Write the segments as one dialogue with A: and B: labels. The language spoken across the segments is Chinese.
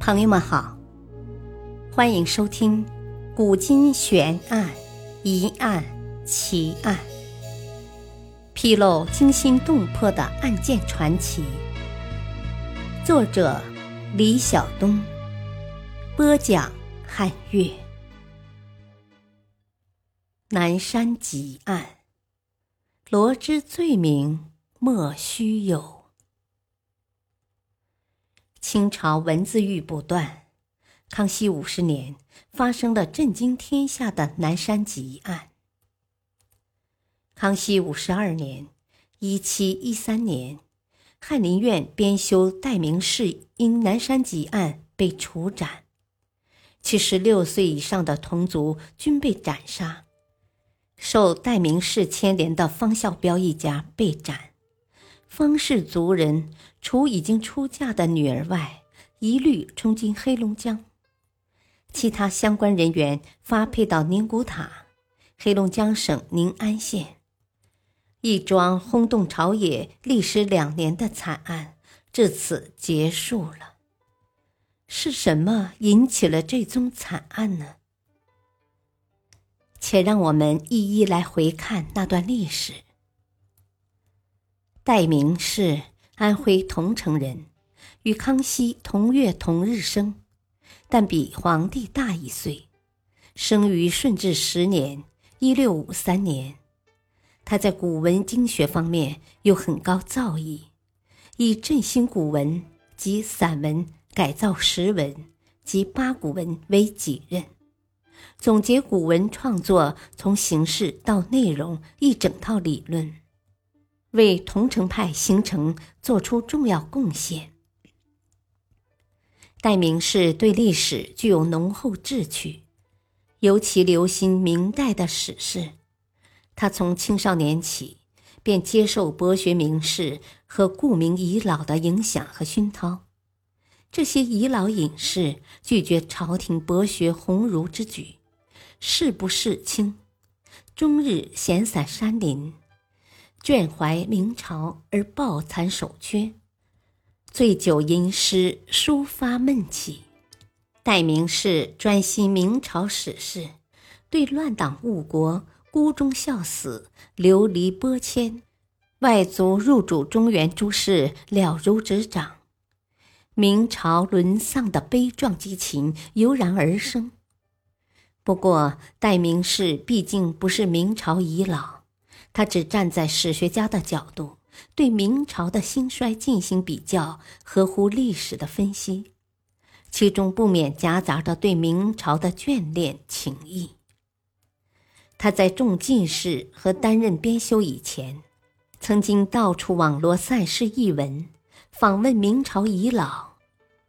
A: 朋友们好，欢迎收听《古今悬案、疑案、奇案》，披露惊心动魄的案件传奇。作者：李晓东，播讲：汉月。南山集案，罗织罪名莫须有。清朝文字狱不断，康熙五十年发生了震惊天下的南山集案。康熙五十二年（一七一三年），翰林院编修戴名士因南山集案被处斩，七十六岁以上的同族均被斩杀。受戴名士牵连的方孝标一家被斩。方氏族人除已经出嫁的女儿外，一律充进黑龙江。其他相关人员发配到宁古塔，黑龙江省宁安县。一桩轰动朝野、历时两年的惨案至此结束了。是什么引起了这宗惨案呢？且让我们一一来回看那段历史。戴名是安徽桐城人，与康熙同月同日生，但比皇帝大一岁，生于顺治十年（一六五三年）。他在古文经学方面有很高造诣，以振兴古文及散文改造时文及八股文为己任，总结古文创作从形式到内容一整套理论。为桐城派形成做出重要贡献。戴名士对历史具有浓厚志趣，尤其留心明代的史事。他从青少年起便接受博学名士和顾名遗老的影响和熏陶。这些遗老隐士拒绝朝廷博学鸿儒之举，事不事轻，终日闲散山林。眷怀明朝而抱残守缺，醉酒吟诗抒发闷气。戴名士专心明朝史事，对乱党误国、孤忠孝死、流离波迁、外族入主中原诸事了如指掌。明朝沦丧的悲壮激情油然而生。不过，戴名士毕竟不是明朝遗老。他只站在史学家的角度，对明朝的兴衰进行比较，合乎历史的分析，其中不免夹杂着对明朝的眷恋情谊。他在中进士和担任编修以前，曾经到处网罗散失译文，访问明朝遗老，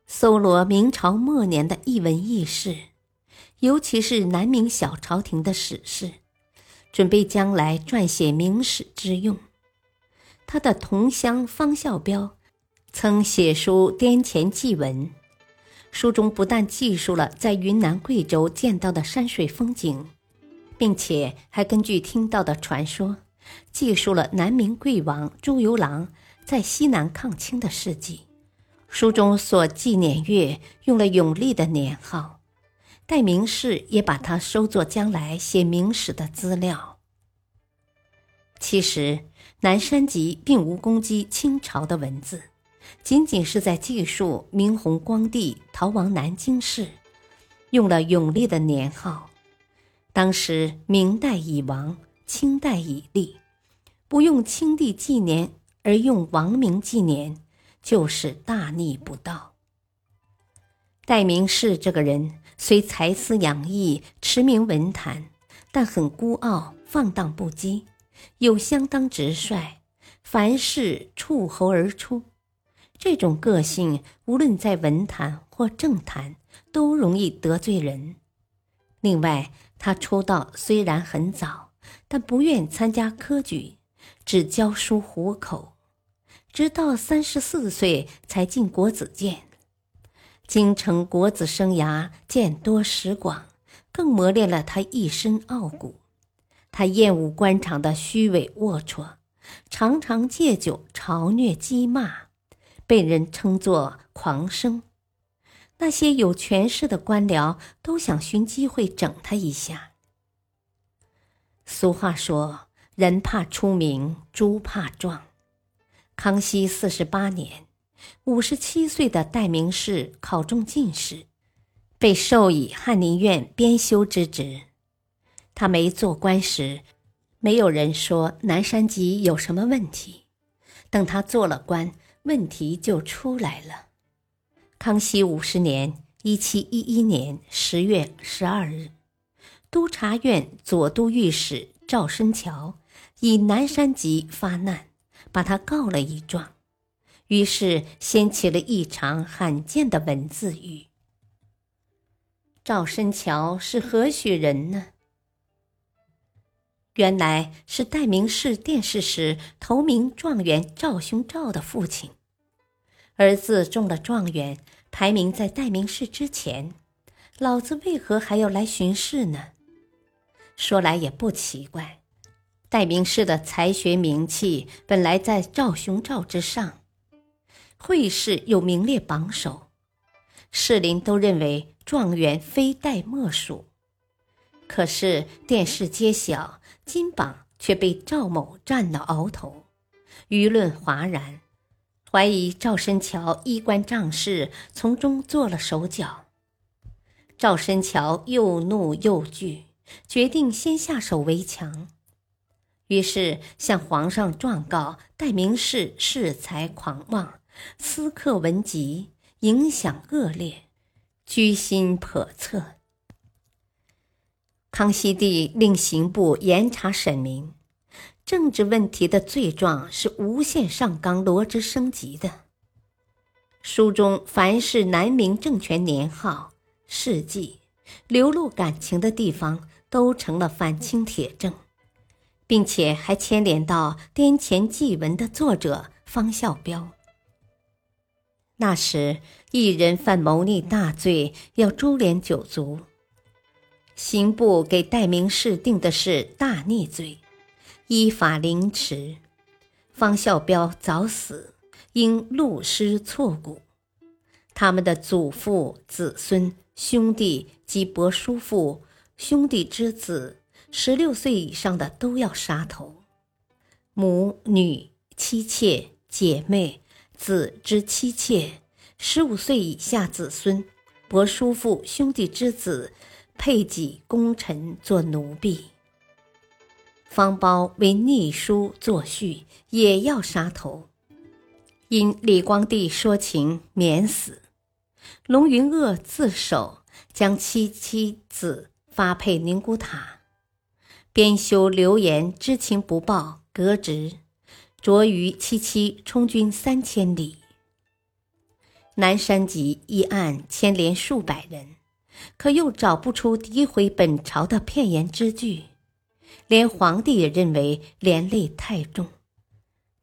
A: 搜罗明朝末年的译文轶事，尤其是南明小朝廷的史事。准备将来撰写明史之用。他的同乡方孝标曾写书滇黔记文，书中不但记述了在云南、贵州见到的山水风景，并且还根据听到的传说，记述了南明贵王朱由榔在西南抗清的事迹。书中所记年月用了永历的年号。戴名士也把它收作将来写明史的资料。其实，《南山集》并无攻击清朝的文字，仅仅是在记述明弘光帝逃亡南京事，用了永历的年号。当时明代已亡，清代已立，不用清帝纪年而用亡明纪年，就是大逆不道。戴名士这个人。虽才思洋溢、驰名文坛，但很孤傲、放荡不羁，又相当直率，凡事触喉而出。这种个性，无论在文坛或政坛，都容易得罪人。另外，他出道虽然很早，但不愿参加科举，只教书糊口，直到三十四岁才进国子监。京城国子生涯见多识广，更磨练了他一身傲骨。他厌恶官场的虚伪龌龊，常常借酒嘲虐讥骂，被人称作狂生。那些有权势的官僚都想寻机会整他一下。俗话说：“人怕出名，猪怕壮。”康熙四十八年，五十七岁的戴名士考中进士，被授以翰林院编修之职。他没做官时，没有人说南山集有什么问题。等他做了官，问题就出来了。康熙五十年（一七一一年）十月十二日，督察院左都御史赵申桥以南山集发难，把他告了一状，于是掀起了一场罕见的文字狱。赵申桥是何许人呢？原来是代名士殿试时头名状元赵兄赵的父亲，儿子中了状元，排名在代名士之前，老子为何还要来巡视呢？说来也不奇怪，代名士的才学名气本来在赵兄赵之上，会试又名列榜首，士林都认为状元非戴莫属。可是殿试揭晓。金榜却被赵某占了鳌头，舆论哗然，怀疑赵申桥衣冠仗势，从中做了手脚。赵申桥又怒又惧，决定先下手为强，于是向皇上状告戴名士恃才狂妄，私刻文集，影响恶劣，居心叵测。康熙帝令刑部严查审明，政治问题的罪状是无限上纲罗织升级的。书中凡是南明政权年号、事迹、流露感情的地方，都成了反清铁证，并且还牵连到滇黔祭文的作者方孝标。那时一人犯谋逆大罪，要株连九族。刑部给戴名士定的是大逆罪，依法凌迟。方孝标早死，因戮尸错骨。他们的祖父、子孙、兄弟及伯叔父、兄弟之子，十六岁以上的都要杀头；母女、妻妾、姐妹、子之妻妾，十五岁以下子孙、伯叔父、兄弟之子。配给功臣做奴婢，方苞为逆书作序，也要杀头。因李光地说情，免死。龙云鄂自首，将妻妻子发配宁古塔。编修流言知情不报，革职，着于七七充军三千里。南山集一案牵连数百人。可又找不出诋毁本朝的片言之句，连皇帝也认为连累太重，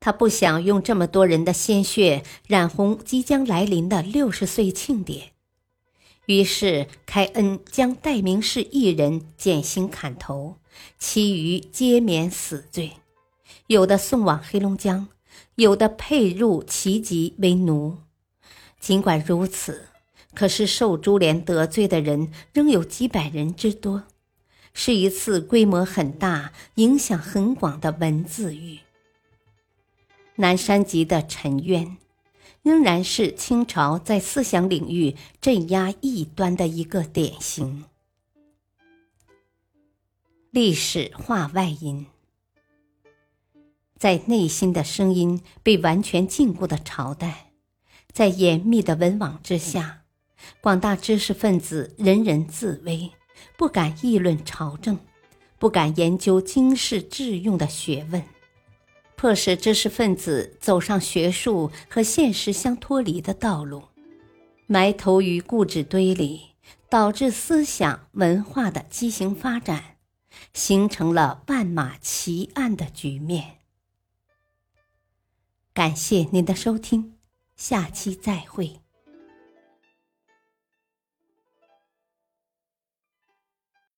A: 他不想用这么多人的鲜血染红即将来临的六十岁庆典，于是开恩将代名士一人减刑砍头，其余皆免死罪，有的送往黑龙江，有的配入旗籍为奴。尽管如此。可是受株连得罪的人仍有几百人之多，是一次规模很大、影响很广的文字狱。南山集的沉冤，仍然是清朝在思想领域镇压异端的一个典型。历史话外音，在内心的声音被完全禁锢的朝代，在严密的文网之下。广大知识分子人人自危，不敢议论朝政，不敢研究经世致用的学问，迫使知识分子走上学术和现实相脱离的道路，埋头于固执堆里，导致思想文化的畸形发展，形成了万马齐喑的局面。感谢您的收听，下期再会。